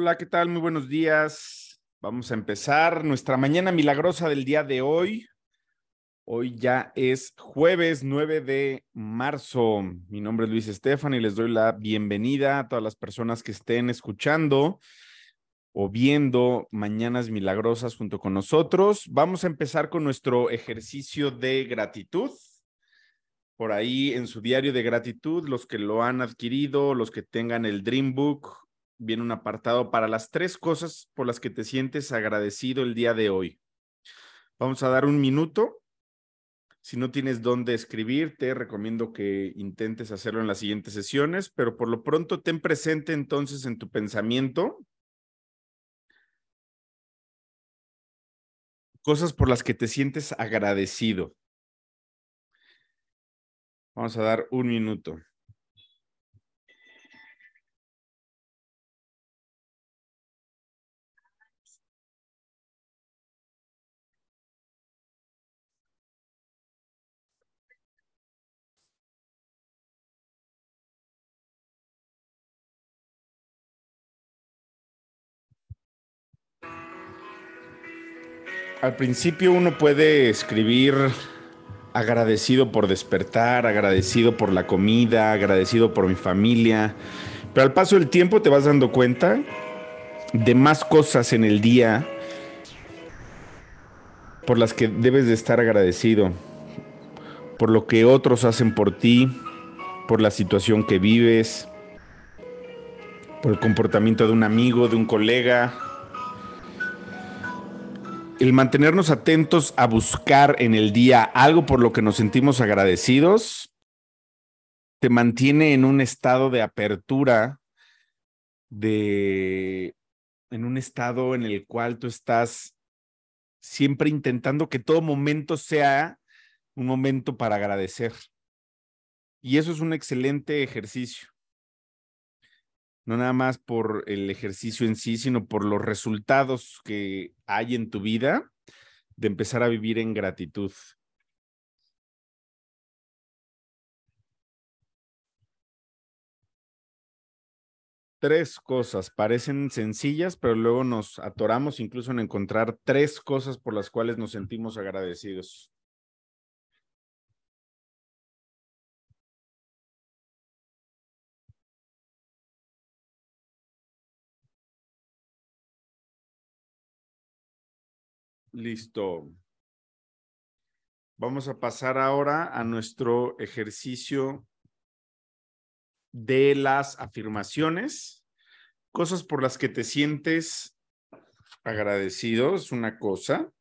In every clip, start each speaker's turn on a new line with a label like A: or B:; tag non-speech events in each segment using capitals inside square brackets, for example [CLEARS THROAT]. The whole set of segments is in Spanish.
A: Hola, ¿qué tal? Muy buenos días. Vamos a empezar nuestra mañana milagrosa del día de hoy. Hoy ya es jueves 9 de marzo. Mi nombre es Luis Estefan y les doy la bienvenida a todas las personas que estén escuchando o viendo Mañanas Milagrosas junto con nosotros. Vamos a empezar con nuestro ejercicio de gratitud. Por ahí en su diario de gratitud, los que lo han adquirido, los que tengan el Dream Book, viene un apartado para las tres cosas por las que te sientes agradecido el día de hoy. Vamos a dar un minuto. Si no tienes dónde escribir, te recomiendo que intentes hacerlo en las siguientes sesiones, pero por lo pronto ten presente entonces en tu pensamiento cosas por las que te sientes agradecido. Vamos a dar un minuto. Al principio uno puede escribir agradecido por despertar, agradecido por la comida, agradecido por mi familia, pero al paso del tiempo te vas dando cuenta de más cosas en el día por las que debes de estar agradecido, por lo que otros hacen por ti, por la situación que vives, por el comportamiento de un amigo, de un colega, el mantenernos atentos a buscar en el día algo por lo que nos sentimos agradecidos, te mantiene en un estado de apertura, de, en un estado en el cual tú estás siempre intentando que todo momento sea un momento para agradecer. Y eso es un excelente ejercicio no nada más por el ejercicio en sí, sino por los resultados que hay en tu vida de empezar a vivir en gratitud. Tres cosas, parecen sencillas, pero luego nos atoramos incluso en encontrar tres cosas por las cuales nos sentimos agradecidos. Listo. Vamos a pasar ahora a nuestro ejercicio de las afirmaciones, cosas por las que te sientes agradecido, es una cosa,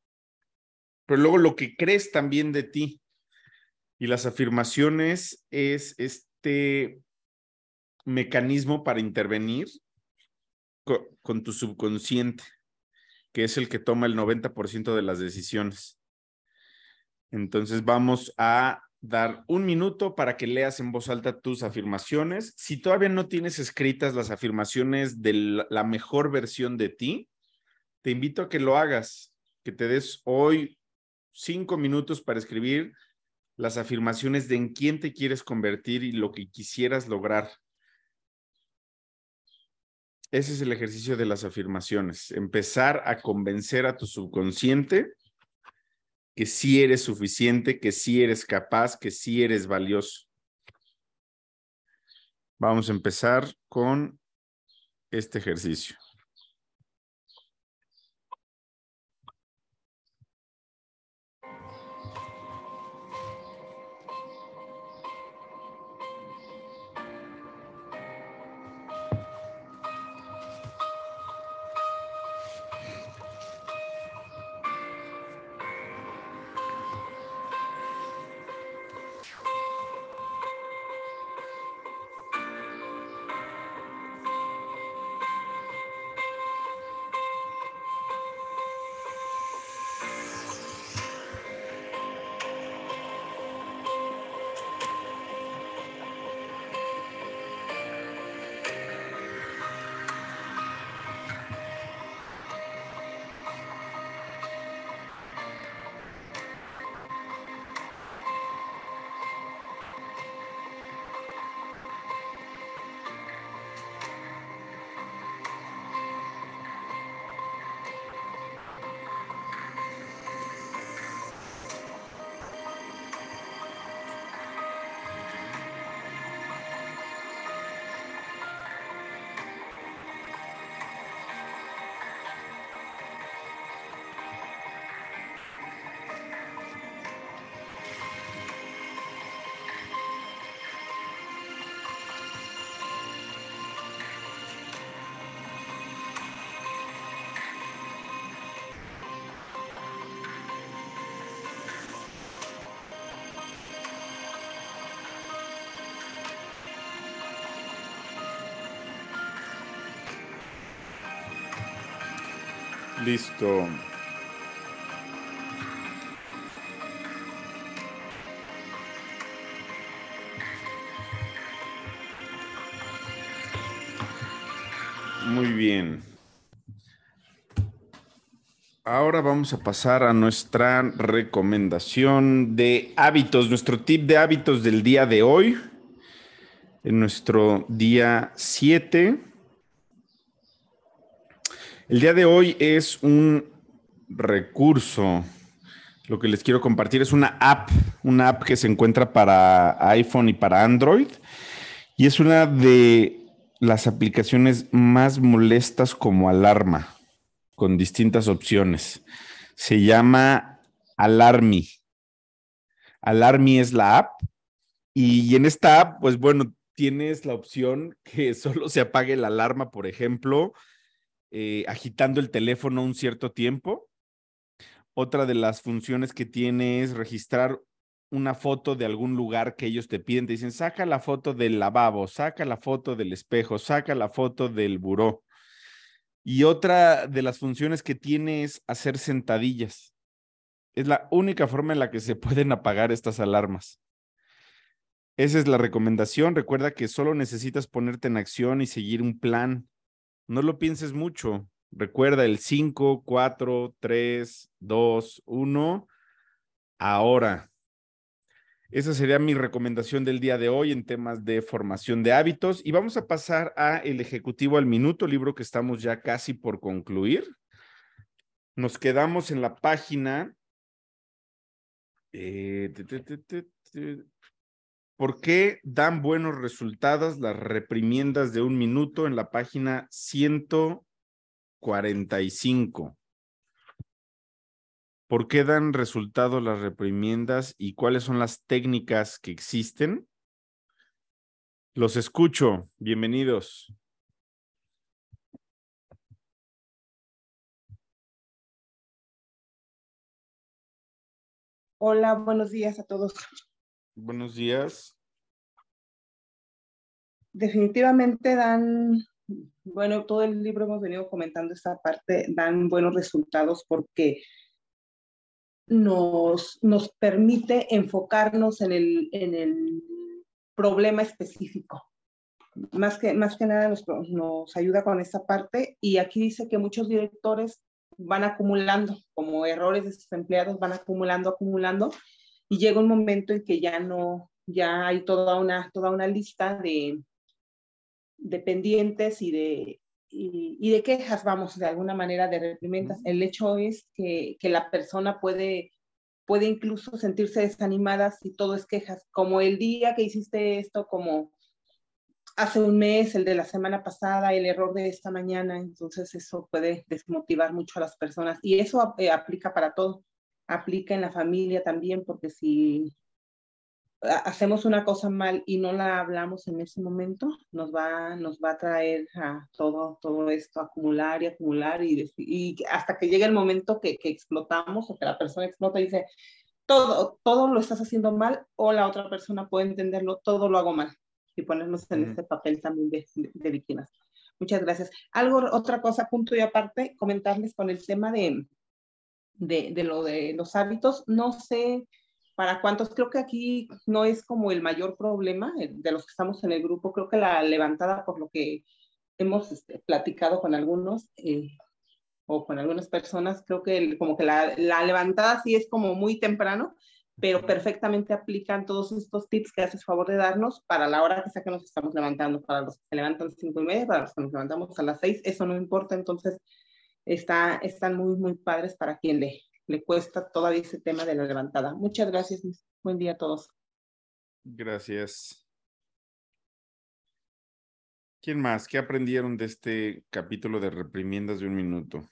A: pero luego lo que crees también de ti. Y las afirmaciones es este mecanismo para intervenir con, tu subconsciente que es el que toma el 90% de las decisiones. Entonces vamos a dar un minuto para que leas en voz alta tus afirmaciones. Si todavía no tienes escritas las afirmaciones de la mejor versión de ti, te invito a que lo hagas, que te des hoy cinco minutos para escribir las afirmaciones de en quién te quieres convertir y lo que quisieras lograr. Ese es el ejercicio de las afirmaciones. Empezar a convencer a tu subconsciente que sí eres suficiente, que sí eres capaz, que sí eres valioso. Vamos a empezar con este ejercicio. Listo. Muy bien. Ahora vamos a pasar a nuestra recomendación de hábitos, nuestro tip de hábitos del día de hoy, en nuestro día 7. El día de hoy es un recurso. Lo que les quiero compartir es una app, una app que se encuentra para iPhone y para Android. Y es una de las aplicaciones más molestas como alarma, con distintas opciones. Se llama Alarmi. Alarmi es la app. Y en esta app, pues bueno, tienes la opción que [LAUGHS] solo se apague la alarma, por ejemplo, eh, agitando el teléfono un cierto tiempo. Otra de las funciones que tiene es registrar una foto de algún lugar que ellos te piden, te dicen, saca la foto del lavabo, saca la foto del espejo, saca la foto del buró. Y otra de las funciones que tiene es hacer sentadillas. Es la única forma en la que se [LAUGHS] pueden apagar estas alarmas. Esa es la recomendación. Recuerda que solo necesitas ponerte en acción y seguir un plan. No lo pienses mucho. Recuerda el 5, 4, 3, 2, 1. Ahora. Esa sería mi recomendación del día de hoy en temas de formación de hábitos. Y vamos a pasar a El Ejecutivo al Minuto, libro que estamos ya casi por concluir. Nos quedamos en la página. Eh, ¿Por qué dan buenos resultados las reprimiendas de un minuto en la página 145? ¿Por qué dan resultado las reprimiendas y cuáles son las técnicas que existen? Los escucho. Bienvenidos.
B: Hola, buenos días a todos.
A: Buenos días.
B: Definitivamente dan, bueno, todo el libro hemos venido comentando esta parte, dan buenos resultados porque nos, nos permite enfocarnos en el, en el problema específico. Más que, más que nada nos, nos ayuda con esta parte y aquí dice que muchos directores van acumulando, como errores de sus empleados, van acumulando, acumulando, y llega un momento en que ya no, ya hay toda una, toda una lista de, de pendientes y de, y, de quejas, vamos, de alguna manera de reprimendas. El hecho es que, que, la persona puede, puede incluso sentirse desanimada si todo es quejas, como el día que hiciste esto, como hace un mes, el de la semana pasada, el error de esta mañana, entonces eso puede desmotivar mucho a las personas y eso eh, aplica para todo, aplica en la familia también, porque si hacemos una cosa mal y no la hablamos en ese momento, nos va, nos va a traer a todo, todo esto, acumular y acumular y, y hasta que llegue el momento que, que, explotamos o que la persona explota y dice, todo, todo lo estás haciendo mal o la otra persona puede entenderlo, todo lo hago mal y ponernos en este papel también de, de, víctimas. Muchas gracias. Algo, otra cosa, punto y aparte, comentarles con el tema de, de, de lo de los hábitos. No sé para cuántos, creo que aquí no es como el mayor problema de los que estamos en el grupo, creo que la levantada, por lo que hemos este, platicado con algunos eh, o con algunas personas, creo que como que la, la, levantada sí es como muy temprano, pero perfectamente aplican todos estos tips que haces favor de darnos para la hora que sea que nos estamos levantando, para los que se levantan cinco y media, para los que nos levantamos a las seis, eso no importa, entonces está, están muy, muy padres para quien le, le cuesta todavía ese tema de la levantada. Muchas gracias. Buen día a todos.
A: Gracias. ¿Quién más? ¿Qué aprendieron de este capítulo de reprimiendas de un minuto?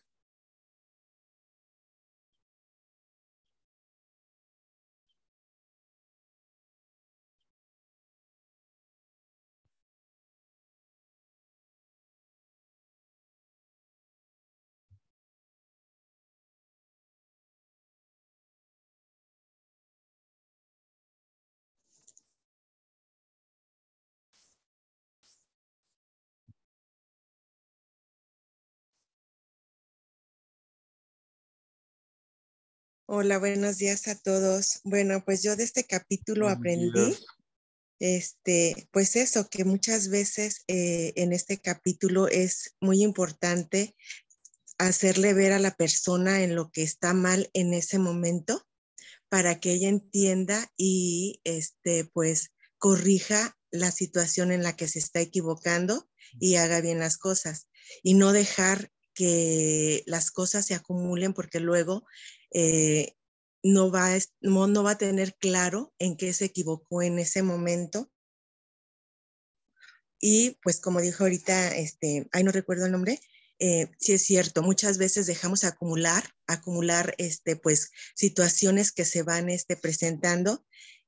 C: Hola, buenos días a todos. Bueno, pues yo de este capítulo aprendí, este, pues eso, que muchas veces eh, en este capítulo es muy importante hacerle ver a la persona en lo que está mal en ese momento para que ella entienda y este pues corrija la situación en la que se está equivocando y haga bien las cosas. Y no dejar que las cosas se acumulen porque luego eh, no, va, no, no va a tener claro en qué se equivocó en ese momento. Y pues como dijo ahorita, este, ahí no recuerdo el nombre, eh, sí es cierto, muchas veces dejamos acumular, acumular, este, pues, situaciones que se van este, presentando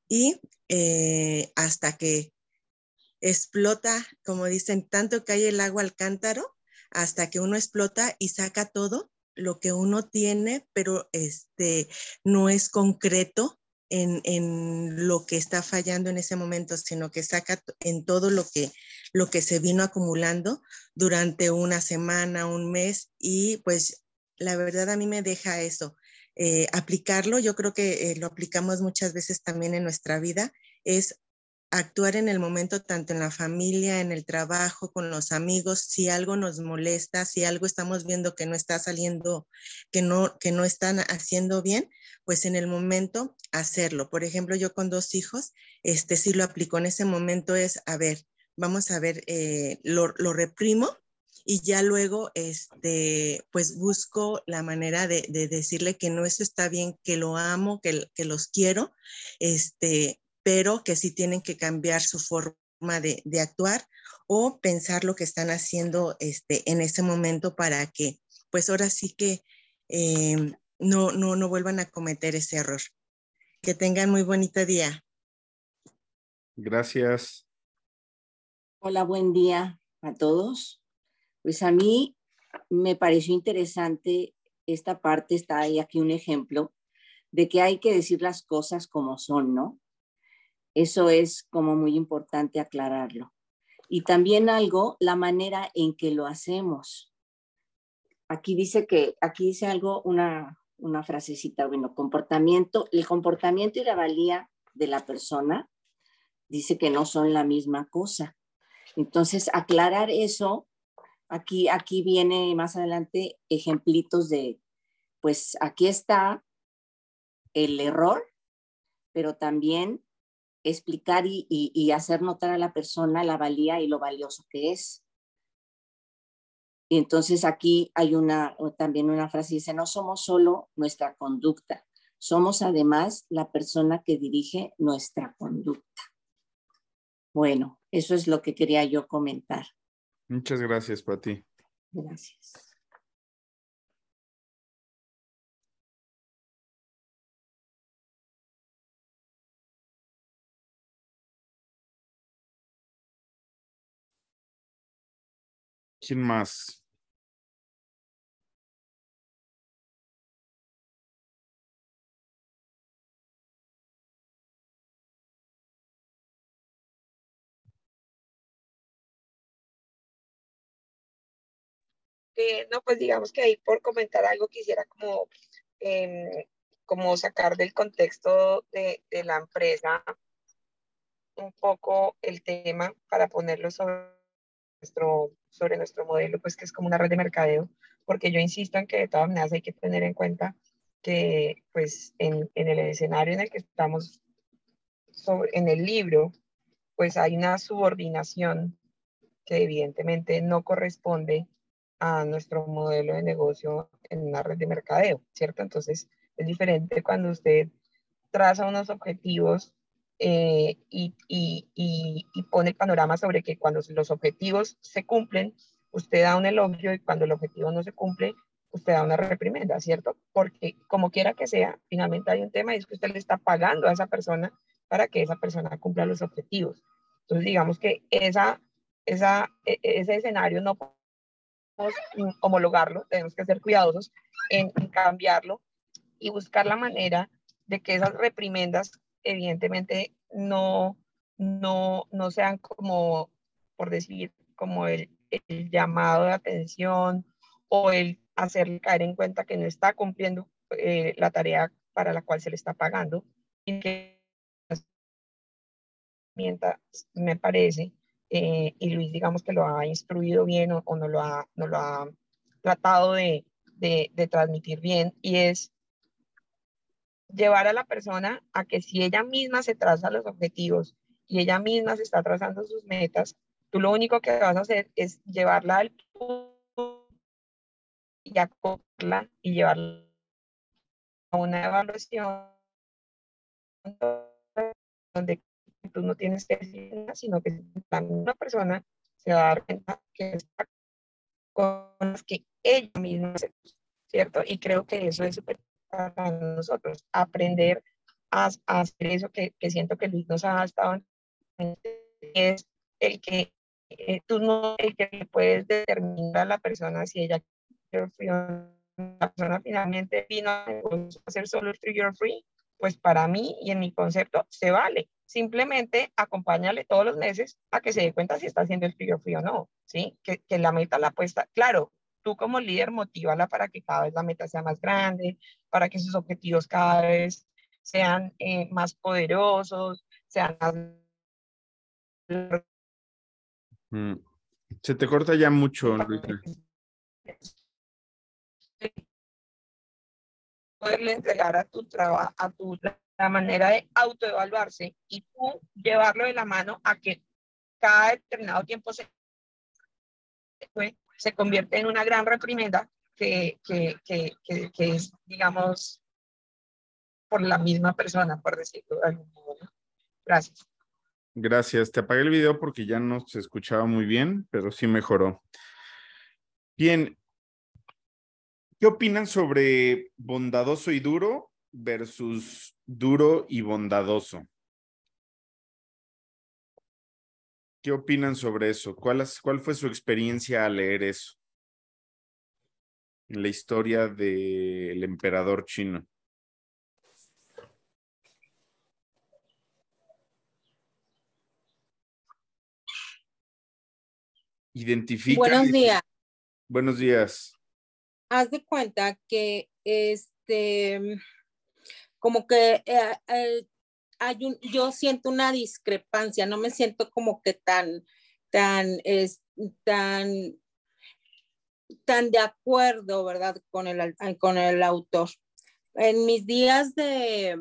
C: y eh, hasta que explota, como dicen, tanto cae el agua al cántaro, hasta que uno explota y saca todo lo que uno tiene, pero este, no es concreto en, en, lo que está fallando en ese momento, sino que saca en todo lo que, lo que se vino acumulando durante una semana, un mes, y pues la verdad a mí me deja eso. Eh, aplicarlo, yo creo que eh, lo aplicamos muchas veces también en nuestra vida, es actuar en el momento tanto en la familia, en el trabajo, con los amigos, si algo nos molesta, si algo estamos viendo que no está saliendo, que no, que no están haciendo bien, pues en el momento hacerlo. Por ejemplo, yo con dos hijos, este sí lo aplico en ese momento es, a ver, vamos a ver, eh, lo, lo, reprimo y ya luego, este, pues busco la manera de, de, decirle que no, eso está bien, que lo amo, que, que los quiero, este, pero que sí tienen que cambiar su forma de, de actuar o pensar lo que están haciendo este, en ese momento para que, pues ahora sí que eh, no, no, no vuelvan a cometer ese error. Que tengan muy bonito día.
A: Gracias.
D: Hola, buen día a todos. Pues a mí me pareció interesante esta parte, está ahí aquí un ejemplo de que hay que decir las cosas como son, ¿no? Eso es como muy importante aclararlo. Y también algo, la manera en que lo hacemos. Aquí dice que, aquí dice algo, una, una frasecita, bueno, comportamiento, el comportamiento y la valía de la persona dice que no son la misma cosa. Entonces, aclarar eso, aquí, aquí viene más adelante ejemplitos de, pues aquí está el error, pero también explicar y, hacer notar a la persona la valía y lo valioso que es. Y entonces aquí hay una, también una frase, dice, no somos solo nuestra conducta, somos además la persona que dirige nuestra conducta. Bueno, eso es lo que quería yo comentar.
A: Muchas gracias, Pati.
D: Gracias.
A: ¿Quién más?
E: Eh, no, pues digamos que ahí por comentar algo quisiera como, em, como sacar del contexto de, de, la empresa un poco el tema para ponerlo sobre sobre nuestro modelo, pues que es como una red de mercadeo, porque yo insisto en que de todas maneras hay que tener en cuenta que pues en, en el escenario en el que estamos en el libro, pues hay una subordinación que evidentemente no corresponde a nuestro modelo de negocio en una red de mercadeo, ¿cierto? Entonces es diferente cuando usted traza unos objetivos eh, y, pone el panorama sobre que cuando los objetivos se cumplen, usted da un elogio y cuando el objetivo no se cumple, usted da una reprimenda, ¿cierto? Porque como quiera que sea, finalmente hay un tema y es que usted le está pagando a esa persona para que esa persona cumpla los objetivos. Entonces, digamos que esa, esa, e, e, ese escenario no podemos homologarlo, tenemos que ser cuidadosos en cambiarlo y buscar la manera de que esas reprimendas evidentemente no, no, no sean como, por decir, como el, el llamado de atención o el hacerle caer en cuenta que no está cumpliendo eh, la tarea para la cual se le está pagando. Y que me parece, eh, y Luis digamos que lo ha instruido bien o, no, lo ha, no lo ha tratado de, de, de transmitir bien, y es llevar a la persona a que si ella misma se traza los objetivos y ella misma se está trazando sus metas, tú lo único que vas a hacer es llevarla al y acoplarla y llevarla a una evaluación donde tú no tienes que decir nada, sino que una persona se va a dar cuenta que está con las que ella misma hace, ¿cierto? Y creo que eso es súper para nosotros, aprender a, hacer eso que, que, siento que Luis nos ha estado es el que eh, tú no el que puedes determinar a la persona si ella la persona finalmente vino a hacer solo el trigger free, pues para mí y en mi concepto se vale. Simplemente acompáñale todos los meses a que se dé cuenta si está haciendo el trigger free o no, ¿sí? Que, que la meta la puesta, claro, tú como líder motívala para que cada vez la meta sea más grande, para que sus objetivos cada vez sean eh, más poderosos, sean más...
A: Mm. Se te corta ya mucho,
E: Poderle entregar a tu trabajo, a tu la manera de autoevaluarse y tú llevarlo de la mano a que cada determinado tiempo se, se convierte en una gran reprimenda que, que, que, que, es, digamos, por la misma persona, por decirlo de algún modo. Gracias.
A: Gracias. Te apagué el video porque ya no se escuchaba muy bien, pero sí mejoró. Bien. ¿Qué opinan sobre bondadoso y duro versus duro y bondadoso? ¿Qué opinan sobre eso? ¿Cuál, ¿Cuál fue su experiencia al leer eso? La historia del emperador chino. Identifica.
F: Buenos días.
A: Buenos días.
F: Haz de cuenta que este, como que eh, eh, hay un, yo siento una discrepancia, no me siento como que tan, tan, es, tan, tan de acuerdo, ¿verdad? Con el, con el autor. En mis días de,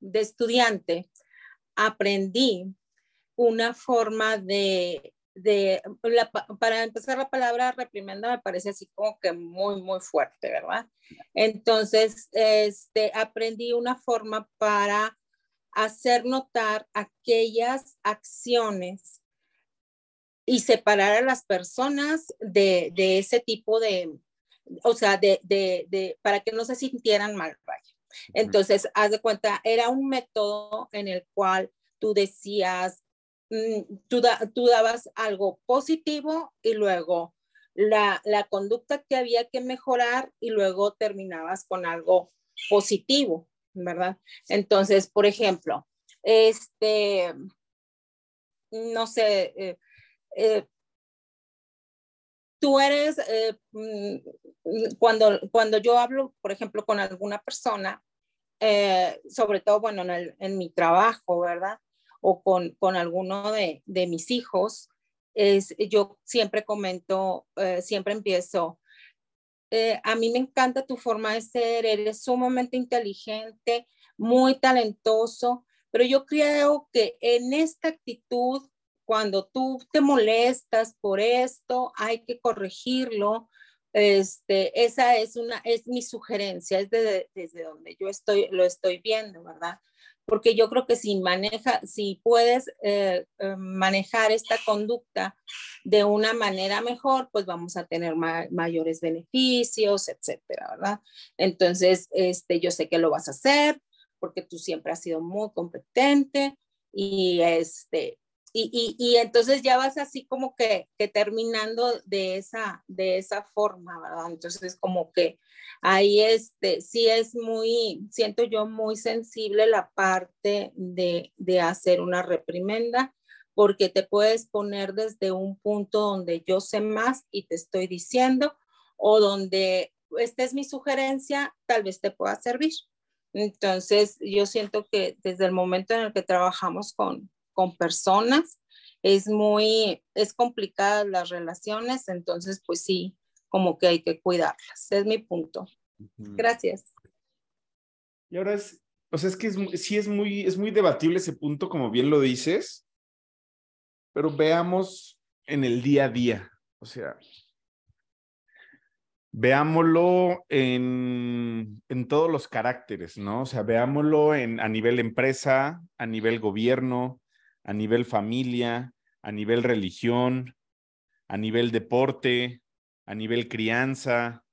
F: de estudiante, aprendí una forma de, de para empezar la palabra reprimenda me parece así como que muy, muy fuerte, ¿verdad? Entonces, este, aprendí una forma para hacer notar aquellas acciones y separar a las personas de, de ese tipo de, o sea, de, de, de, para que no se sintieran mal, vaya. Entonces, haz de cuenta, era un método en el cual tú decías, mm, tú, tú dabas algo positivo y luego la, la conducta que había que mejorar y luego terminabas con algo positivo. ¿Verdad? Entonces, por ejemplo, este, no sé, eh, eh, tú eres, eh, mm, cuando, cuando yo hablo, por ejemplo, con alguna persona, sobre todo, bueno, en, mi trabajo, ¿verdad? O con, con alguno de, de mis hijos, es, yo siempre comento, siempre empiezo, eh, a mí me encanta tu forma de ser, eres sumamente inteligente, muy talentoso, pero yo creo que en esta actitud, cuando tú te molestas por esto, hay que corregirlo. Este, esa es una, es mi sugerencia, es desde donde yo estoy, lo estoy viendo, ¿verdad? Porque yo creo que si maneja, si puedes eh, eh, manejar esta conducta de una manera mejor, pues vamos a tener mayores beneficios, etcétera, ¿verdad? Entonces, este, yo sé que lo vas a hacer porque tú siempre has sido muy competente y este, y, entonces ya vas así como que, que, terminando de esa, de esa forma, ¿verdad? Entonces como que ahí este, sí es muy, siento yo muy sensible la parte de, de hacer una reprimenda, porque te puedes poner desde un punto donde yo sé más y te estoy diciendo, o donde esta es mi sugerencia, tal vez te pueda servir. Entonces, yo siento que desde el momento en el que trabajamos con, con personas, es muy, es complicada las relaciones, entonces, pues sí, como que hay que cuidarlas. Es mi punto. Gracias.
A: Y ahora es, o sea, es que es, sí es muy, es muy debatible ese punto, como bien lo dices, pero veamos en el día a día, o sea, veámoslo en, en todos los caracteres, ¿no? O sea, veámoslo en, a nivel empresa, a nivel gobierno, a nivel familia, a nivel religión, a nivel deporte, a nivel crianza.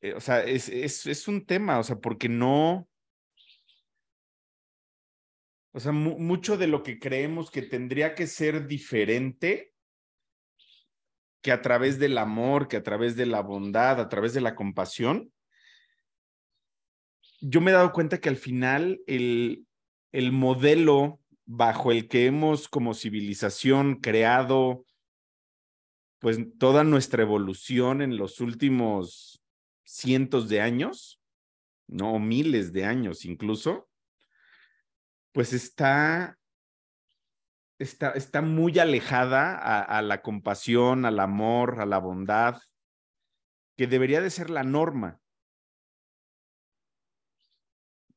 A: Eh, o sea, es, es, es, un tema, o sea, porque no... O sea, mucho de lo que creemos que tendría que ser diferente, que a través del amor, que a través de la bondad, a través de la compasión, yo me he dado cuenta que al final el, el modelo bajo el que hemos como civilización creado pues toda nuestra evolución en los últimos cientos de años, no miles de años incluso, pues está, está, está muy alejada a, a la compasión, al amor, a la bondad, que debería de ser la norma.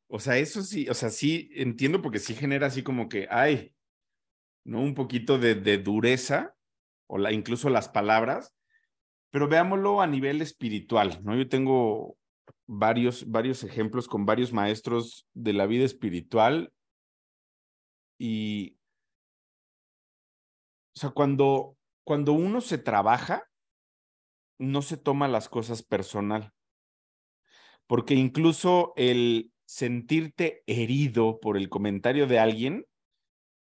A: O sea, eso sí, o sea, sí entiendo porque sí genera así como que, hay, ¿no? Un poquito de, de dureza, o la, incluso las palabras, pero veámoslo a nivel espiritual, ¿no? Yo tengo varios, varios ejemplos con varios maestros de la vida espiritual y, o sea, cuando, cuando uno se trabaja, no se toma las cosas personal, porque incluso el sentirte herido por el comentario de alguien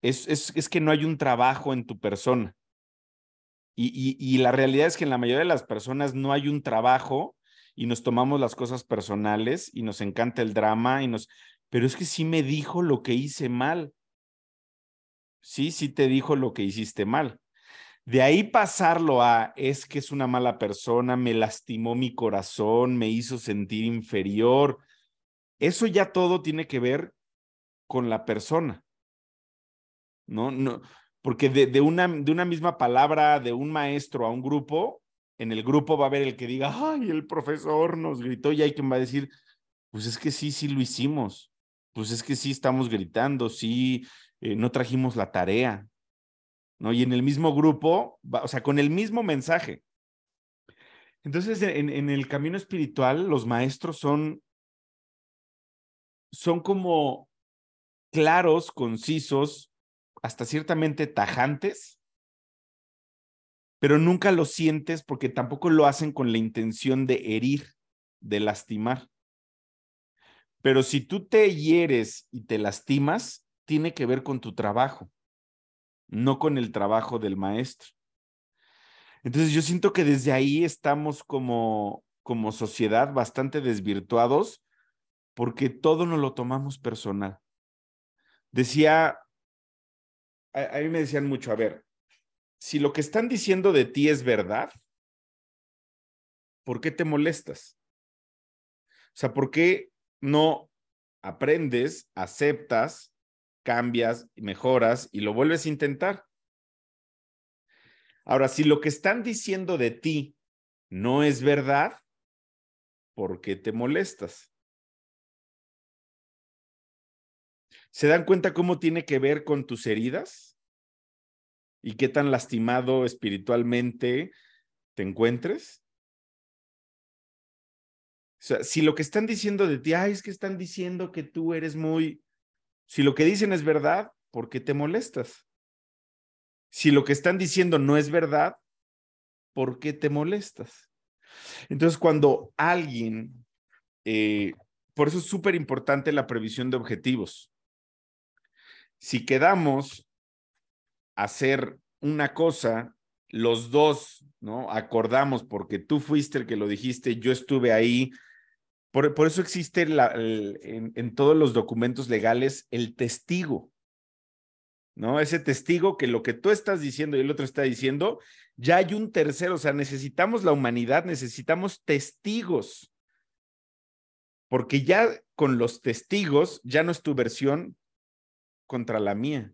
A: es, es, es que no hay un trabajo en tu persona. Y, y, y, la realidad es que en la mayoría de las personas no hay un trabajo y nos tomamos las cosas personales y nos encanta el drama y nos, pero es que sí me dijo lo que hice mal. Sí, sí te dijo lo que hiciste mal. De ahí pasarlo a es que es una mala persona, me lastimó mi corazón, me hizo sentir inferior, eso ya todo tiene que ver con la persona. No, no, porque de, una, de una misma palabra de un maestro a un grupo, en el grupo va a haber el que diga, ay, el profesor nos gritó, y hay quien va a decir, pues es que sí, sí lo hicimos, pues es que sí estamos gritando, sí, eh, no trajimos la tarea, ¿no? Y en el mismo grupo, o sea, con el mismo mensaje. Entonces, en, en el camino espiritual, los maestros son son como claros, concisos, hasta ciertamente tajantes, pero nunca lo sientes porque tampoco lo hacen con la intención de herir, de lastimar. Pero si tú te hieres y te lastimas, tiene que ver con tu trabajo, no con el trabajo del maestro. Entonces yo siento que desde ahí estamos como, como sociedad bastante desvirtuados porque todo nos lo tomamos personal. Decía, a, a, mí me decían mucho, a ver, si lo que están diciendo de ti es verdad, ¿por qué te molestas? O sea, ¿por qué no aprendes, aceptas, cambias, mejoras y lo vuelves a intentar? Ahora, si lo que están diciendo de ti no es verdad, ¿por qué te molestas? ¿Se dan cuenta cómo tiene que ver con tus heridas? ¿Y qué tan lastimado espiritualmente te encuentres? O sea, si lo que están diciendo de ti, ay, es que están diciendo que tú eres muy... Si lo que dicen es verdad, ¿por qué te molestas? Si lo que están diciendo no es verdad, ¿por qué te molestas? Entonces, cuando alguien, eh, por eso es súper importante la previsión de objetivos si quedamos a hacer una cosa, los dos, ¿no? Acordamos porque tú fuiste el que lo dijiste, yo estuve ahí. Por, por eso existe la, en, en todos los documentos legales el testigo, ¿no? Ese testigo que lo que tú estás diciendo y el otro está diciendo, ya hay un tercero, o sea, necesitamos la humanidad, necesitamos testigos, porque ya con los testigos, ya no es tu versión contra la mía,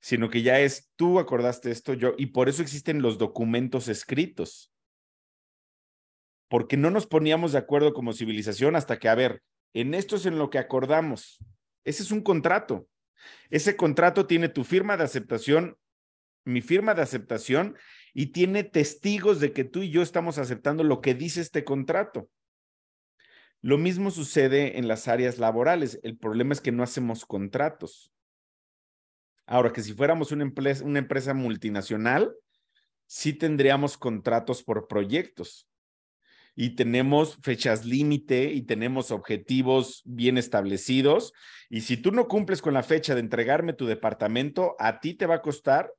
A: sino que ya es tú acordaste esto, yo, y por eso existen los documentos escritos. Porque no nos poníamos de acuerdo como civilización hasta que, a ver, en esto es en lo que acordamos. Ese es un contrato. Ese contrato tiene tu firma de aceptación, mi firma de aceptación, y tiene testigos de que tú y yo estamos aceptando lo que dice este contrato. Lo mismo sucede en las áreas laborales. El problema es que no hacemos contratos. Ahora, que si fuéramos una empresa, multinacional, sí tendríamos contratos por proyectos y tenemos fechas límite y tenemos objetivos bien establecidos. Y si tú no cumples con la fecha de entregarme tu departamento, a ti te va a costar.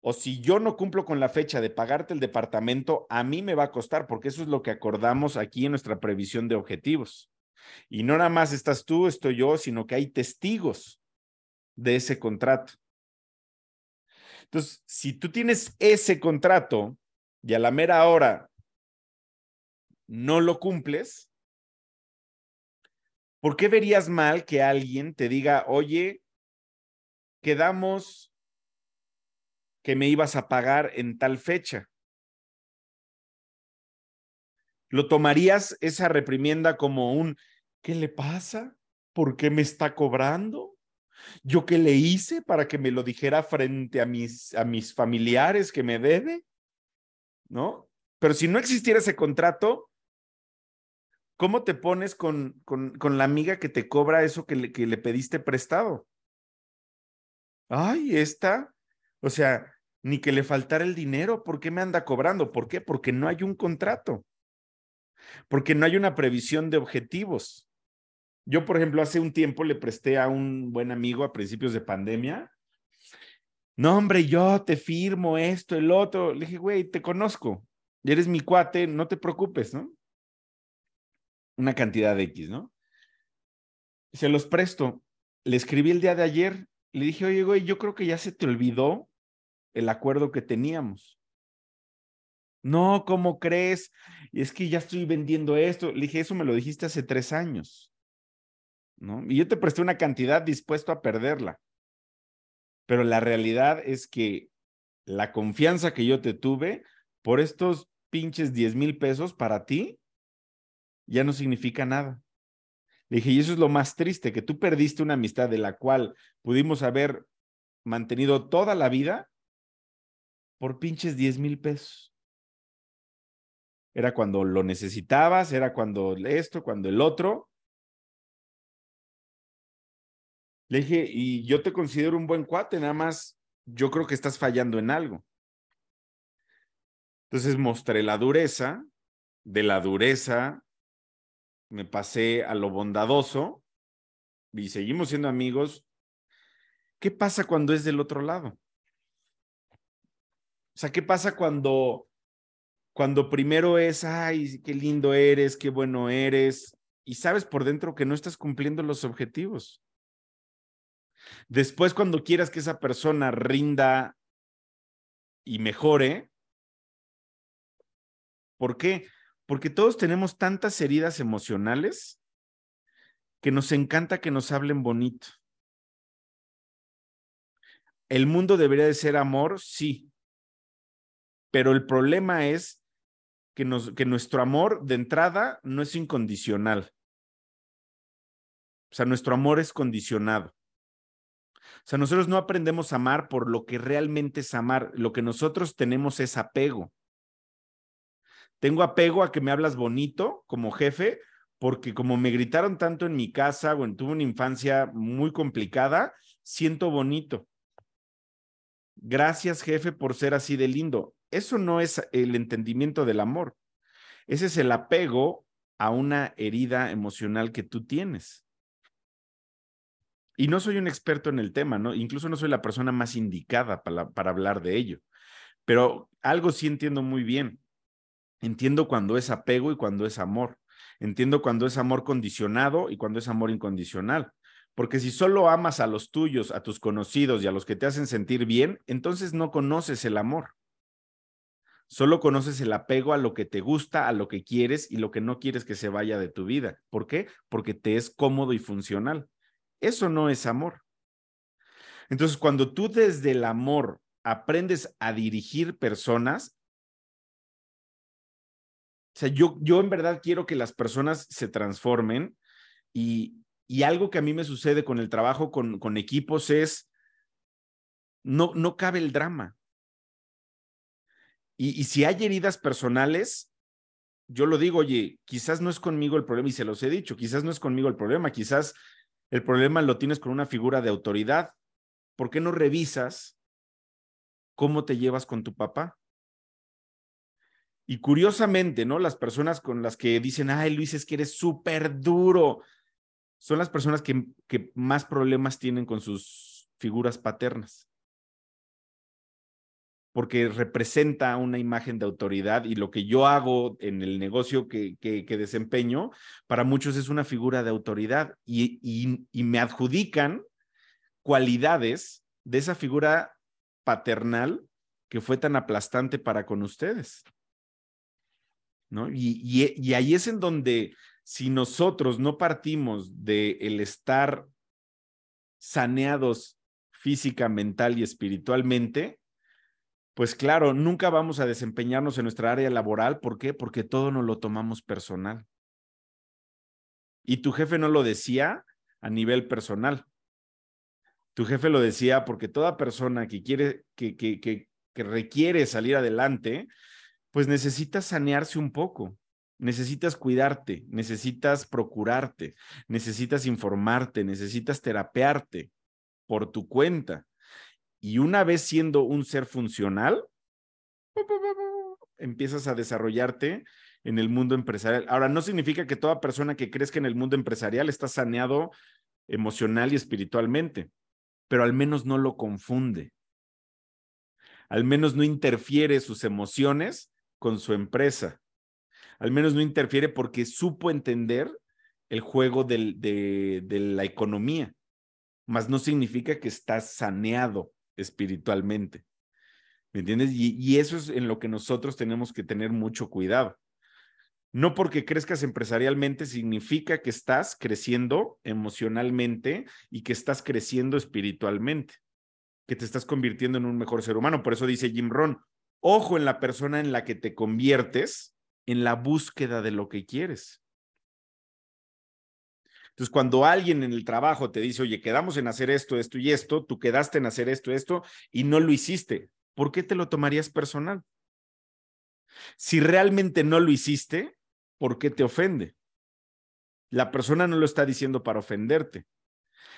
A: O si yo no cumplo con la fecha de pagarte el departamento, a mí me va a costar, porque eso es lo que acordamos aquí en nuestra previsión de objetivos. Y no nada más estás tú, estoy yo, sino que hay testigos de ese contrato. Entonces, si tú tienes ese contrato y a la mera hora no lo cumples, ¿por qué verías mal que alguien te diga, oye, quedamos que me ibas a pagar en tal fecha? ¿Lo tomarías esa reprimienda como un, ¿qué le pasa? ¿Por qué me está cobrando? ¿Yo qué le hice para que me lo dijera frente a mis, a mis familiares que me debe? ¿No? Pero si no existiera ese contrato, ¿cómo te pones con, con, con la amiga que te cobra eso que le, que le pediste prestado? Ay, esta, o sea, ni que le faltara el dinero, ¿por qué me anda cobrando? ¿Por qué? Porque no hay un contrato, porque no hay una previsión de objetivos. Yo, por ejemplo, hace un tiempo le presté a un buen amigo a principios de pandemia. No, hombre, yo te firmo esto, el otro. Le dije, güey, te conozco. Eres mi cuate, no te preocupes, ¿no? Una cantidad de X, ¿no? Se los presto. Le escribí el día de ayer. Le dije, oye, güey, yo creo que ya se te olvidó el acuerdo que teníamos. No, ¿cómo crees? Es que ya estoy vendiendo esto. Le dije, eso me lo dijiste hace tres años. ¿no? Y yo te presté una cantidad dispuesto a perderla. Pero la realidad es que la confianza que yo te tuve por estos pinches 10 mil pesos para ti ya no significa nada. Le dije, y eso es lo más triste, que tú perdiste una amistad de la cual pudimos haber mantenido toda la vida por pinches 10 mil pesos. Era cuando lo necesitabas, era cuando esto, cuando el otro, Le dije, y yo te considero un buen cuate, nada más yo creo que estás fallando en algo. Entonces mostré la dureza, de la dureza me pasé a lo bondadoso y seguimos siendo amigos. ¿Qué pasa cuando es del otro lado? O sea, ¿qué pasa cuando, cuando primero es, ay, qué lindo eres, qué bueno eres, y sabes por dentro que no estás cumpliendo los objetivos? Después, cuando quieras que esa persona rinda y mejore, ¿por qué? Porque todos tenemos tantas heridas emocionales que nos encanta que nos hablen bonito. El mundo debería de ser amor, sí, pero el problema es que, nos, que nuestro amor de entrada no es incondicional. O sea, nuestro amor es condicionado. O sea, nosotros no aprendemos a amar por lo que realmente es amar. Lo que nosotros tenemos es apego. Tengo apego a que me hablas bonito como jefe, porque como me gritaron tanto en mi casa o tuve una infancia muy complicada, siento bonito. Gracias, jefe, por ser así de lindo. Eso no es el entendimiento del amor. Ese es el apego a una herida emocional que tú tienes. Y no soy un experto en el tema, ¿no? Incluso no soy la persona más indicada para, hablar de ello. Pero algo sí entiendo muy bien. Entiendo cuando es apego y cuando es amor. Entiendo cuando es amor condicionado y cuando es amor incondicional. Porque si solo amas a los tuyos, a tus conocidos y a los que te hacen sentir bien, entonces no conoces el amor. Solo conoces el apego a lo que te gusta, a lo que quieres y lo que no quieres que se vaya de tu vida. ¿Por qué? Porque te es cómodo y funcional. Eso no es amor. Entonces, cuando tú desde el amor aprendes a dirigir personas, o sea, yo, yo en verdad quiero que las personas se transformen y, y algo que a mí me sucede con el trabajo con, con equipos es, no, no cabe el drama. Y, si hay heridas personales, yo lo digo, oye, quizás no es conmigo el problema, y se los he dicho, quizás no es conmigo el problema, quizás el problema lo tienes con una figura de autoridad. ¿Por qué no revisas cómo te llevas con tu papá? Y curiosamente, ¿no? Las personas con las que dicen, ay, Luis, es que eres súper duro, son las personas que, más problemas tienen con sus figuras paternas. Porque representa una imagen de autoridad y lo que yo hago en el negocio que, que, desempeño, para muchos es una figura de autoridad y, y, y me adjudican cualidades de esa figura paternal que fue tan aplastante para con ustedes. ¿no? Y, y, y, ahí es en donde si nosotros no partimos de el estar saneados física, mental y espiritualmente, pues claro, nunca vamos a desempeñarnos en nuestra área laboral. ¿Por qué? Porque todo nos lo tomamos personal. Y tu jefe no lo decía a nivel personal. Tu jefe lo decía porque toda persona que quiere, que, que, que, requiere salir adelante, pues necesitas sanearse un poco, necesitas cuidarte, necesitas procurarte, necesitas informarte, necesitas terapearte por tu cuenta. Y una vez siendo un ser funcional, empiezas a desarrollarte en el mundo empresarial. Ahora, no significa que toda persona que crezca en el mundo empresarial está saneado emocional y espiritualmente, pero al menos no lo confunde. Al menos no interfiere sus emociones con su empresa. Al menos no interfiere porque supo entender el juego de, la economía, mas no significa que está saneado espiritualmente. ¿Me entiendes? Y, y eso es en lo que nosotros tenemos que tener mucho cuidado. No porque crezcas empresarialmente significa que estás creciendo emocionalmente y que estás creciendo espiritualmente, que te estás convirtiendo en un mejor ser humano. Por eso dice Jim Ron, Ojo en la persona en la que te conviertes en la búsqueda de lo que quieres. Entonces, cuando alguien en el trabajo te dice, oye, quedamos en hacer esto, esto y esto, tú quedaste en hacer esto, esto, y no lo hiciste, ¿por qué te lo tomarías personal? Si realmente no lo hiciste, ¿por qué te ofende? La persona no lo está diciendo para ofenderte.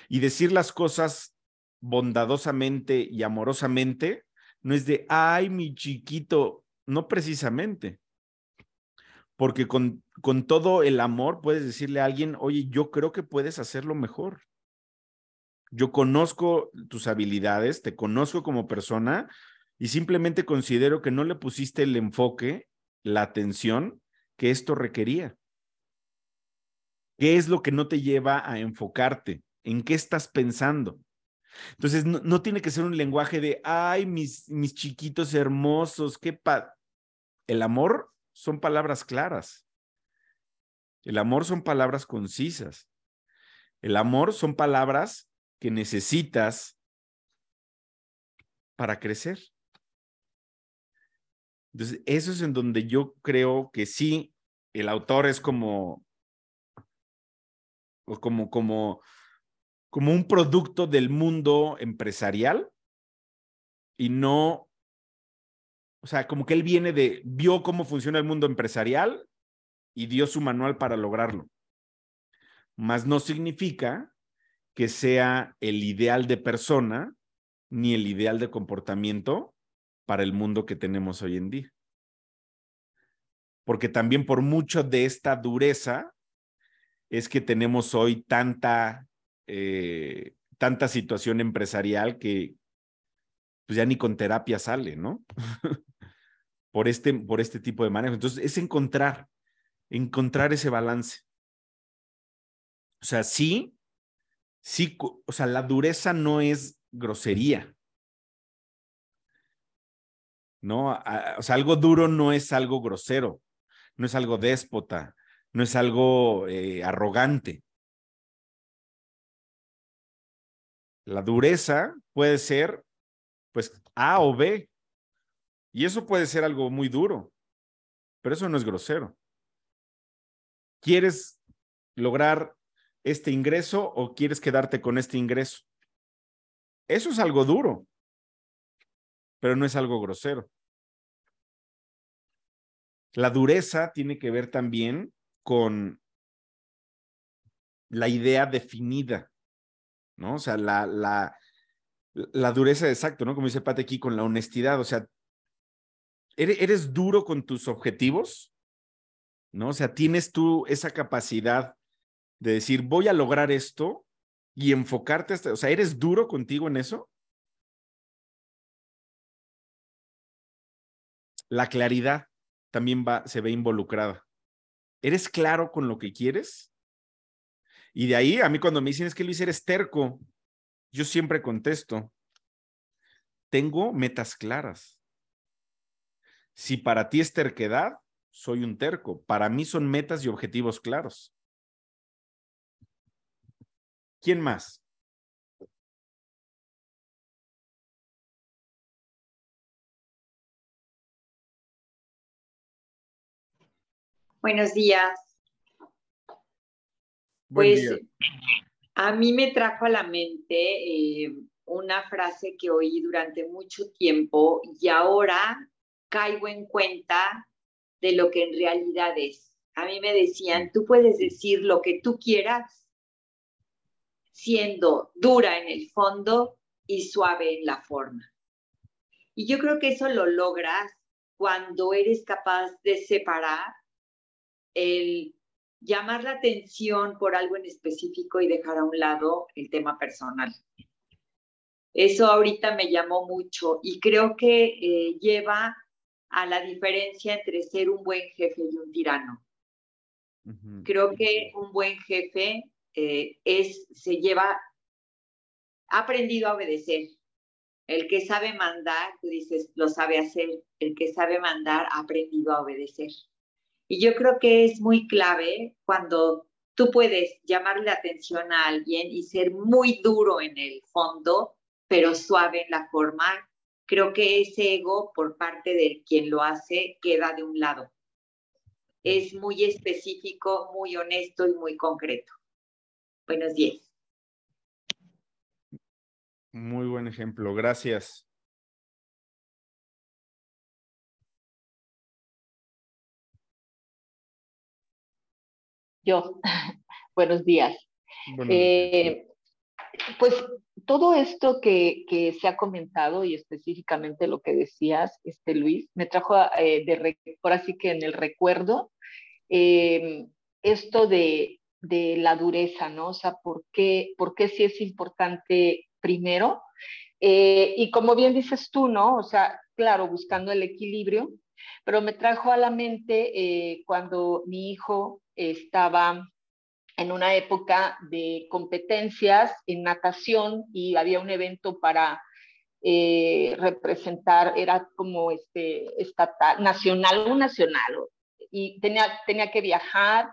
A: Y decir las cosas bondadosamente y amorosamente no es de, ay, mi chiquito, no precisamente. Porque con, con todo el amor puedes decirle a alguien, oye, yo creo que puedes hacerlo mejor. Yo conozco tus habilidades, te conozco como persona y simplemente considero que no le pusiste el enfoque, la atención que esto requería. ¿Qué es lo que no te lleva a enfocarte? ¿En qué estás pensando? Entonces, no, no, tiene que ser un lenguaje de, ay, mis, mis chiquitos hermosos, qué. El amor son palabras claras. El amor son palabras concisas. El amor son palabras que necesitas para crecer. Entonces, eso es en donde yo creo que sí, el autor es como, como, como, como un producto del mundo empresarial y no, o sea, como que él viene de, vio cómo funciona el mundo empresarial y dio su manual para lograrlo. Mas no significa que sea el ideal de persona ni el ideal de comportamiento para el mundo que tenemos hoy en día. Porque también por mucho de esta dureza es que tenemos hoy tanta eh, tanta situación empresarial que pues ya ni con terapia sale, ¿no? [LAUGHS] por, este, por este tipo de manejo. Entonces, es encontrar, encontrar ese balance. O sea, sí, sí, o sea, la dureza no es grosería. ¿no? o sea, algo duro no es algo grosero, no es algo déspota, no es algo eh, arrogante. La dureza puede ser, pues, A o B. Y eso puede ser algo muy duro, pero eso no es grosero. ¿Quieres lograr este ingreso o quieres quedarte con este ingreso? Eso es algo duro, pero no es algo grosero. La dureza tiene que ver también con la idea definida, ¿no? O sea, la, la, la dureza, exacto, ¿no? Como dice Pate aquí, con la honestidad, o sea, ¿eres, duro con tus objetivos? ¿No? O sea, tienes tú esa capacidad de decir, voy a lograr esto y enfocarte, hasta, o sea, ¿eres duro contigo en eso? La claridad también va, se ve involucrada. ¿Eres claro con lo que quieres? Y de ahí, a mí cuando me dicen es que Luis eres terco, yo siempre contesto, tengo metas claras. Si para ti es terquedad, soy un terco. Para mí son metas y objetivos claros. ¿Quién más?
G: Buenos días. pues a mí me trajo a la mente eh, una frase que oí durante mucho tiempo y ahora caigo en cuenta de lo que en realidad es. A mí me decían, tú puedes decir lo que tú quieras siendo dura en el fondo y suave en la forma. Y yo creo que eso lo logras cuando eres capaz de separar el llamar la atención por algo en específico y dejar a un lado el tema personal. Eso ahorita me llamó mucho y creo que eh, lleva a la diferencia entre ser un buen jefe y un tirano. Creo que un buen jefe eh, es, se lleva, ha aprendido a obedecer. El que sabe mandar, tú dices, lo sabe hacer. El que sabe mandar ha aprendido a obedecer. Y yo creo que es muy clave cuando tú puedes llamarle la atención a alguien y ser muy duro en el fondo, pero suave en la forma. Creo que ese ego por parte de quien lo hace queda de un lado. Es muy específico, muy honesto y muy concreto. Buenos días.
A: Muy buen ejemplo, gracias.
H: Yo, [LAUGHS] buenos días. Eh, pues todo esto que, se ha comentado y específicamente lo que decías, este Luis, me trajo eh, de, por así que en el recuerdo, eh, esto de, de, la dureza, ¿no? O sea, ¿por qué, por qué sí es importante primero? y como bien dices tú, ¿no? O sea, claro, buscando el equilibrio, pero me trajo a la mente cuando mi hijo estaba en una época de competencias en natación y había un evento para eh, representar, era como este, estatal, nacional, un nacional, y tenía, tenía que viajar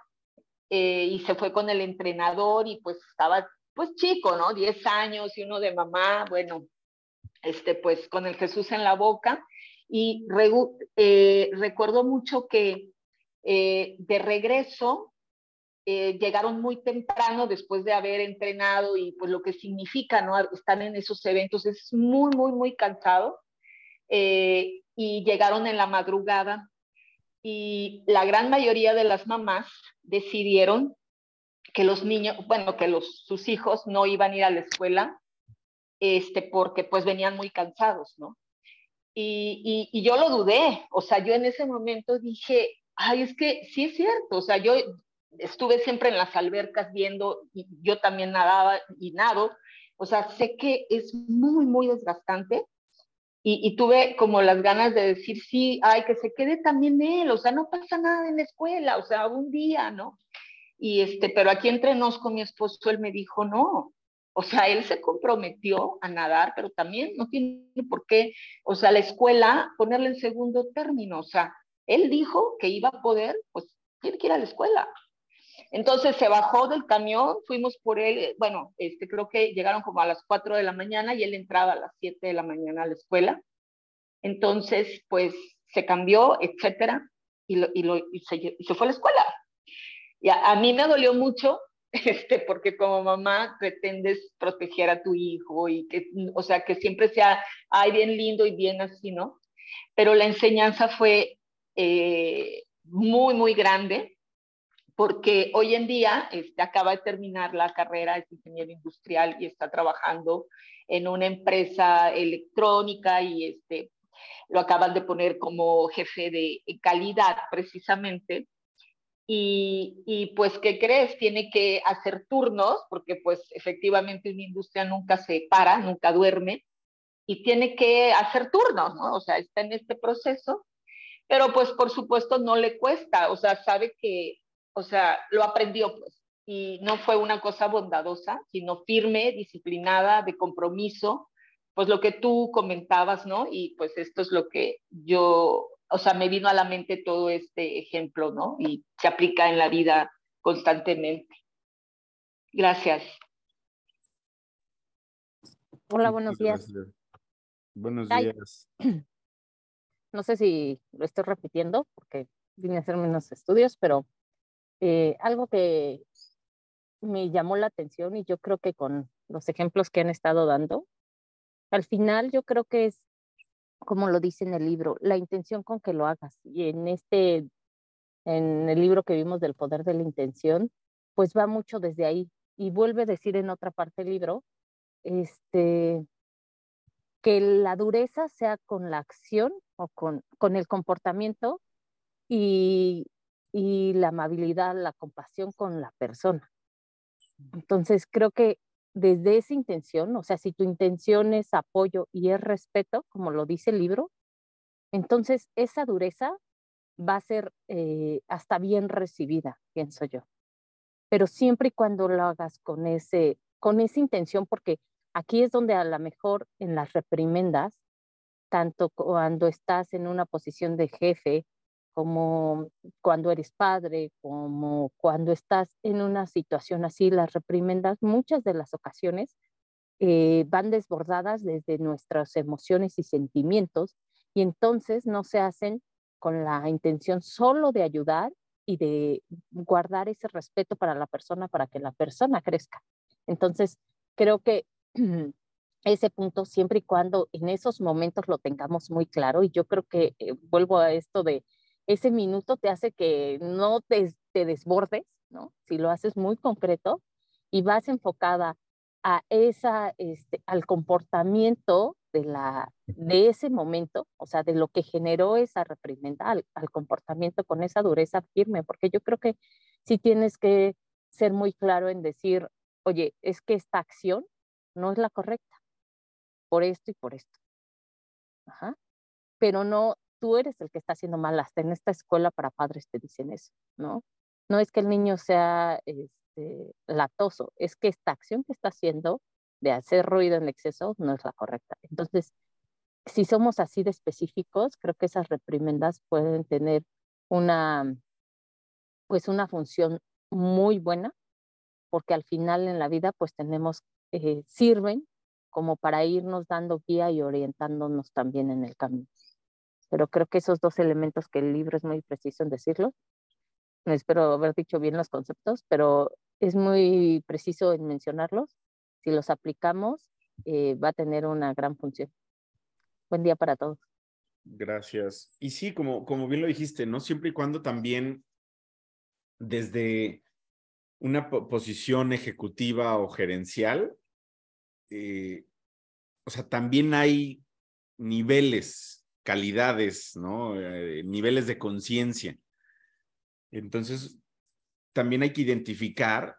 H: eh, y se fue con el entrenador y pues estaba pues chico, ¿no? 10 años y uno de mamá, bueno, este pues con el Jesús en la boca y eh, recuerdo mucho que de regreso, eh, llegaron muy temprano después de haber entrenado y pues lo que significa, ¿no? Estar en esos eventos es muy, muy, muy cansado. Eh, y llegaron en la madrugada y la gran mayoría de las mamás decidieron que los niños, bueno, que los, sus hijos no iban a ir a la escuela este, porque pues venían muy cansados, ¿no? Y, y, yo lo dudé, o sea, yo en ese momento dije, ay, es que sí es cierto, o sea, yo estuve siempre en las albercas viendo, y yo también nadaba y nado, o sea, sé que es muy, muy desgastante. Y, tuve como las ganas de decir, sí, ay, que se quede también él, o sea, no pasa nada en la escuela, o sea, un día, ¿no? Y este, pero aquí entre nos con mi esposo, él me dijo, no, O sea, él se comprometió a nadar, pero también no tiene por qué, o sea, la escuela ponerle en segundo término. O sea, él dijo que iba a poder, pues tiene que ir a la escuela. Entonces se bajó del camión, fuimos por él, bueno, este, creo que llegaron como a las 4 de la mañana y él entraba a las 7 de la mañana a la escuela. Entonces, pues se cambió, etcétera, y, lo, y, lo, y, se, fue a la escuela. Y a, a, mí me dolió mucho, [LAUGHS] este, porque como mamá pretendes proteger a tu hijo y que, o sea, que siempre sea, ay, bien lindo y bien así, ¿no? Pero la enseñanza fue eh, muy, muy grande porque hoy en día este, acaba de terminar la carrera, es ingeniero industrial y está trabajando en una empresa electrónica y este, lo acaban de poner como jefe de calidad precisamente. Y, y, pues, ¿qué crees? Tiene que hacer turnos, porque pues efectivamente una industria nunca se para, nunca duerme, y tiene que hacer turnos, ¿no? O sea, está en este proceso, pero pues por supuesto no le cuesta, o sea, sabe que o sea, lo aprendió pues. Y no fue una cosa bondadosa, sino firme, disciplinada, de compromiso, pues lo que tú comentabas, ¿no? Y pues esto es lo que yo, o sea, me vino a la mente todo este ejemplo, ¿no? Y se aplica en la vida constantemente. Gracias.
I: Hola, buenos días.
A: Buenos días. [CLEARS THROAT]
I: No sé si lo estoy repitiendo porque vine a hacer menos estudios, pero eh, algo que me llamó la atención y yo creo que con los ejemplos que han estado dando, al final yo creo que es, como lo dice en el libro, la intención con que lo hagas. Y en este, en el libro que vimos del poder de la intención, pues va mucho desde ahí. Y vuelve a decir en otra parte del libro, este, que la dureza sea con la acción o con, con el comportamiento y, y la amabilidad, la compasión con la persona. Entonces, creo que desde esa intención, o sea, si tu intención es apoyo y es respeto, como lo dice el libro, entonces esa dureza va a ser eh, hasta bien recibida, pienso yo. Pero siempre y cuando lo hagas con, ese, con esa intención, porque aquí es donde a lo mejor en las reprimendas, tanto cuando estás en una posición de jefe como cuando eres padre, como cuando estás en una situación así, las reprimendas, muchas de las ocasiones eh, van desbordadas desde nuestras emociones y sentimientos y entonces no se hacen con la intención solo de ayudar y de guardar ese respeto para la persona, para que la persona crezca. Entonces, creo que [CLEARS THROAT] ese punto, siempre y cuando en esos momentos lo tengamos muy claro, y yo creo que eh, vuelvo a esto de ese minuto te hace que no te, te desbordes, ¿no? Si lo haces muy concreto y vas enfocada a esa, este, al comportamiento de, la, de ese momento, o sea, de lo que generó esa reprimenda, al, comportamiento con esa dureza firme, porque yo creo que sí tienes que ser muy claro en decir, oye, es que esta acción no es la correcta, por esto y por esto. Ajá. Pero no tú eres el que está haciendo mal, hasta en esta escuela para padres te dicen eso, ¿no? No es que el niño sea este, latoso, es que esta acción que está haciendo de hacer ruido en exceso no es la correcta. Entonces, si somos así de específicos, creo que esas reprimendas pueden tener una, pues una función muy buena, porque al final en la vida pues tenemos, eh, sirven como para irnos dando guía y orientándonos también en el camino pero creo que esos dos elementos que el libro es muy preciso en decirlo, espero haber dicho bien los conceptos, pero es muy preciso en mencionarlos. Si los aplicamos, eh, va a tener una gran función. Buen día para todos.
A: Gracias. Y sí, como, como bien lo dijiste, ¿no? Siempre y cuando también desde una posición ejecutiva o gerencial, eh, o sea, también hay niveles calidades, ¿no? Eh, niveles de conciencia. Entonces, también hay que identificar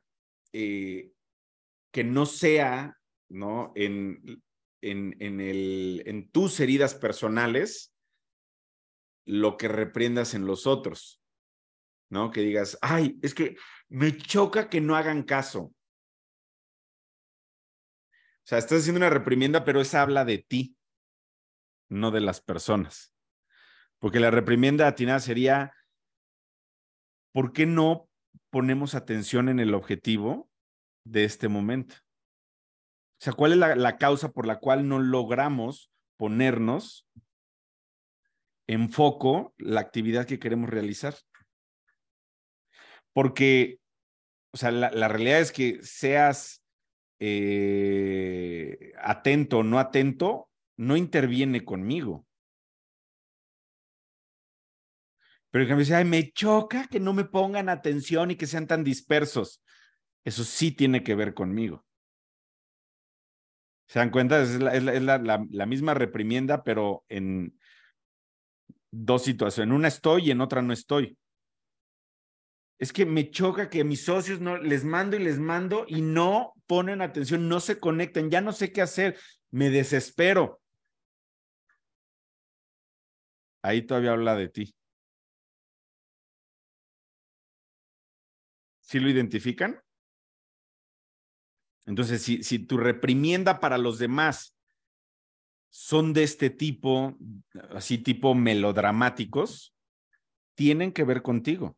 A: eh, que no sea, ¿no? En, en, en, el, en tus heridas personales lo que reprendas en los otros, ¿no? Que digas, ay, es que me choca que no hagan caso. sea, estás haciendo una reprimienda, pero esa habla de ti, no de las personas. Porque la reprimienda atinada sería, ¿por qué no ponemos atención en el objetivo de este momento? O sea, ¿cuál es la, la causa por la cual no logramos ponernos en foco la actividad que queremos realizar? Porque, o sea, la, la realidad es que seas eh, atento o no atento, no interviene conmigo. Pero en cambio dice, ay, me choca que no me pongan atención y que sean tan dispersos. Eso sí tiene que ver conmigo. ¿Se dan cuenta? Es la, misma reprimienda, pero en dos situaciones. En una estoy y en otra no estoy. Es que me choca que mis socios no les mando y les mando y no ponen atención, no se conectan, ya no sé qué hacer, me desespero. Ahí todavía habla de ti. ¿Sí lo identifican? Entonces, si, si tu reprimienda para los demás son de este tipo, así tipo melodramáticos, tienen que ver contigo,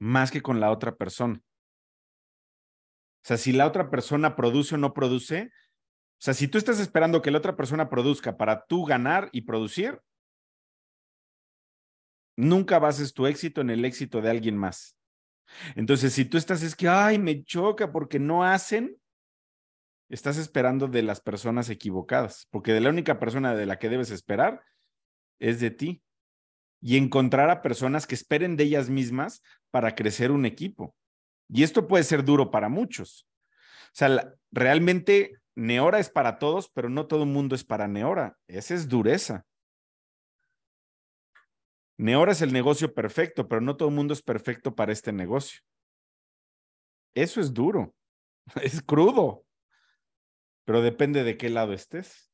A: más que con la otra persona. O sea, si la otra persona produce o no produce, o sea, si tú estás esperando que la otra persona produzca para tú ganar y producir, nunca bases tu éxito en el éxito de alguien más. Entonces, si tú estás, es que, ay, me choca porque no hacen, estás esperando de las personas equivocadas, porque de la única persona de la que debes esperar es de ti. Y encontrar a personas que esperen de ellas mismas para crecer un equipo. Y esto puede ser duro para muchos. O sea, realmente Neora es para todos, pero no todo el mundo es para Neora. Esa es dureza. Neora es el negocio perfecto, pero no todo el mundo es perfecto para este negocio. Eso es duro, [LAUGHS] es crudo, pero depende de qué lado estés.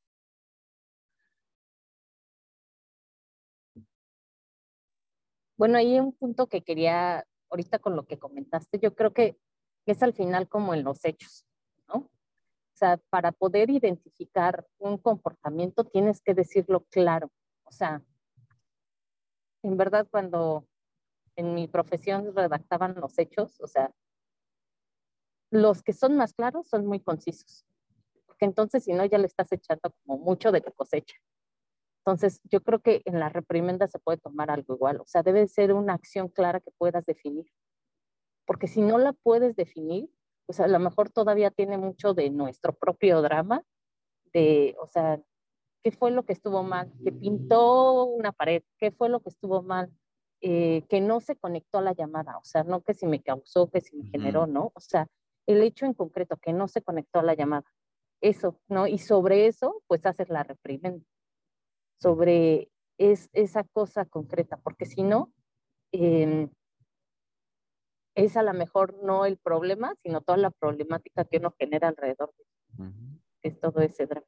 I: Bueno, hay un punto que quería, ahorita con lo que comentaste, yo creo que es al final como en los hechos, sea, para poder identificar un comportamiento tienes que decirlo claro. O sea, en verdad cuando en mi profesión redactaban los hechos, o sea, los que son más claros son muy concisos, porque entonces si no ya le estás echando como mucho de tu cosecha. Entonces, yo creo que en la reprimenda se puede tomar algo igual, o sea, debe ser una acción clara que puedas definir, porque si no la puedes definir, pues a lo mejor todavía tiene mucho de nuestro propio drama, de, o sea, ¿Qué fue lo que estuvo mal? Que pintó una pared. ¿Qué fue lo que estuvo mal? Eh, que no se conectó a la llamada. O sea, no que si me causó, que si me generó, ¿no? O sea, el hecho en concreto que no se conectó a la llamada. Eso, ¿no? Y sobre eso, pues hacer la reprimenda. Sobre es, esa cosa concreta, porque si no, eh, es a lo mejor no el problema, sino toda la problemática que uno genera alrededor de uh es todo ese drama.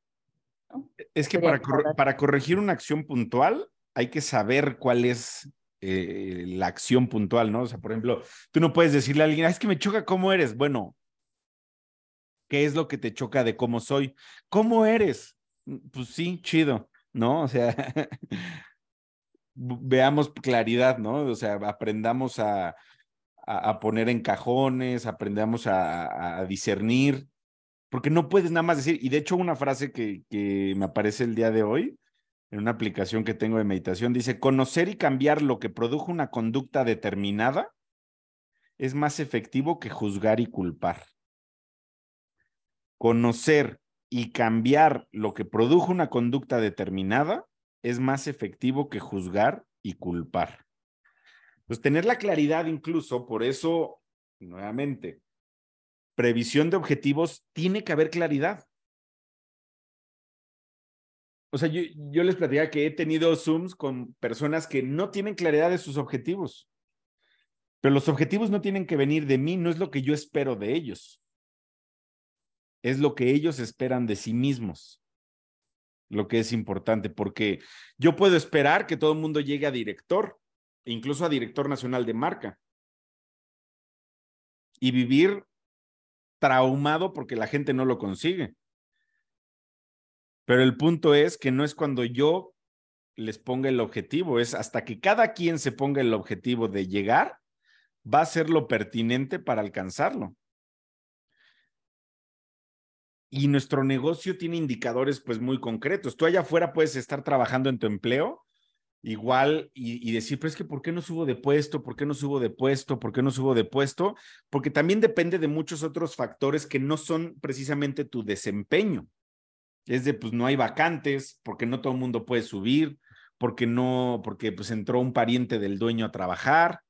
A: Es que para, para, corregir una acción puntual hay que saber cuál es eh, la acción puntual, ¿no? O sea, por ejemplo, tú no puedes decirle a alguien, es que me choca cómo eres. Bueno, ¿qué es lo que te choca de cómo soy? ¿Cómo eres? Pues sí, chido, ¿no? O sea, [LAUGHS] veamos claridad, ¿no? O sea, aprendamos a, a, poner en cajones, aprendamos a, a discernir porque no puedes nada más decir, y de hecho una frase que, que me aparece el día de hoy en una aplicación que tengo de meditación, dice, conocer y cambiar lo que produjo una conducta determinada es más efectivo que juzgar y culpar. Conocer y cambiar lo que produjo una conducta determinada es más efectivo que juzgar y culpar. Pues tener la claridad incluso, por eso, nuevamente, previsión de objetivos, tiene que haber claridad. O sea, yo, yo les platicaba que he tenido Zooms con personas que no tienen claridad de sus objetivos. Pero los objetivos no tienen que venir de mí, no es lo que yo espero de ellos. Es lo que ellos esperan de sí mismos. Lo que es importante, porque yo puedo esperar que todo el mundo llegue a director, incluso a director nacional de marca, y vivir traumado porque la gente no lo consigue. Pero el punto es que no es cuando yo les ponga el objetivo, es hasta que cada quien se ponga el objetivo de llegar, va a ser lo pertinente para alcanzarlo. Y nuestro negocio tiene indicadores pues muy concretos. Tú allá afuera puedes estar trabajando en tu empleo igual y, decir, pero es que ¿por qué no subo de puesto? ¿Por qué no subo de puesto? ¿Por qué no subo de puesto? Porque también depende de muchos otros factores que no son precisamente tu desempeño. Es de, pues no hay vacantes, porque no todo el mundo puede subir, porque no, porque pues entró un pariente del dueño a trabajar.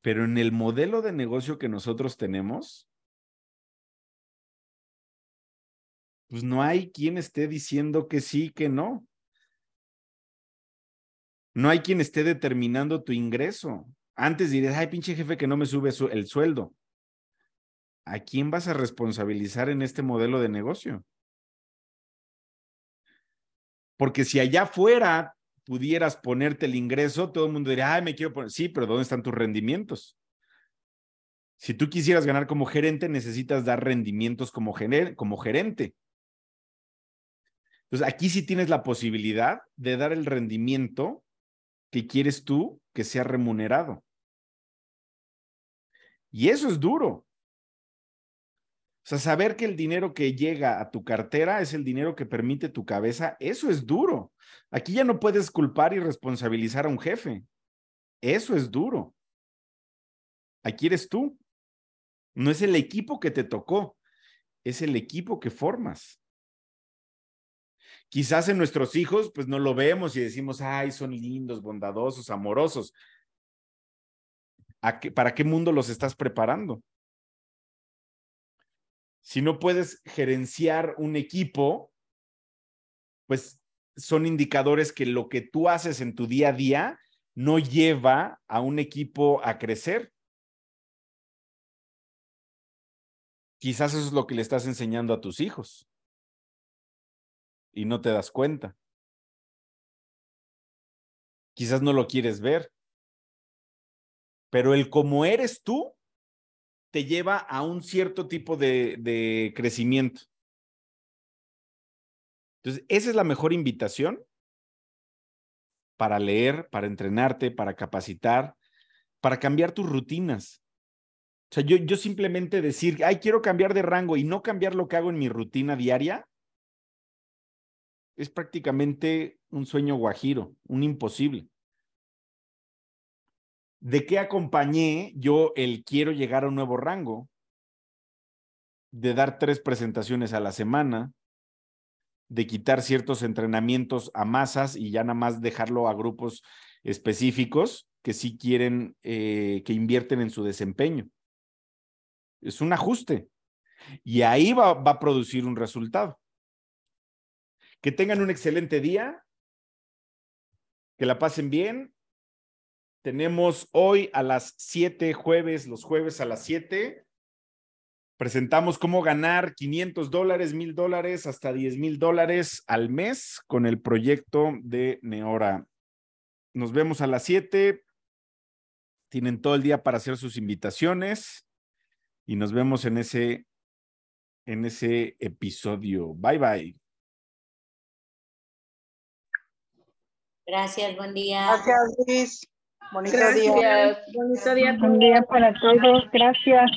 A: Pero en el modelo de negocio que nosotros tenemos, pues no hay quien esté diciendo que sí, que no. No hay quien esté determinando tu ingreso. Antes dirías, ay, pinche jefe que no me sube el sueldo. ¿A quién vas a responsabilizar en este modelo de negocio? Porque si allá afuera pudieras ponerte el ingreso, todo el mundo diría, ay, me quiero poner. Sí, pero ¿dónde están tus rendimientos? Si tú quisieras ganar como gerente, necesitas dar rendimientos como, como gerente. Entonces, aquí sí tienes la posibilidad de dar el rendimiento que quieres tú que sea remunerado. Y eso es duro. O sea, saber que el dinero que llega a tu cartera es el dinero que permite tu cabeza, eso es duro. Aquí ya no puedes culpar y responsabilizar a un jefe. Eso es duro. Aquí eres tú. No es el equipo que te tocó, es el equipo que formas. Quizás en nuestros hijos, pues no lo vemos y decimos, ay, son lindos, bondadosos, amorosos. ¿Para qué mundo los estás preparando? Si no puedes gerenciar un equipo, pues son indicadores que lo que tú haces en tu día a día no lleva a un equipo a crecer. Quizás eso es lo que le estás enseñando a tus hijos y no te das cuenta. Quizás no lo quieres ver, pero el como eres tú te lleva a un cierto tipo de, de crecimiento. Entonces, esa es la mejor invitación para leer, para entrenarte, para capacitar, para cambiar tus rutinas. O sea, yo, yo simplemente decir, ay, quiero cambiar de rango y no cambiar lo que hago en mi rutina diaria, es prácticamente un sueño guajiro, un imposible. ¿De qué acompañé yo el quiero llegar a un nuevo rango? De dar tres presentaciones a la semana, de quitar ciertos entrenamientos a masas y ya nada más dejarlo a grupos específicos que sí quieren, eh, que invierten en su desempeño. Es un ajuste. Y ahí va, va a producir un resultado. Que tengan un excelente día, que la pasen bien. Tenemos hoy a las 7 jueves, los jueves a las 7. Presentamos cómo ganar 500 dólares, 1000 dólares, hasta 10 mil dólares al mes con el proyecto de Neora. Nos vemos a las 7. Tienen todo el día para hacer sus invitaciones y nos vemos en ese, en ese episodio. Bye bye.
J: Gracias, buen día.
B: Gracias, Luis.
J: Bonito día.
B: Bonito día.
K: Buen día para todos. Gracias.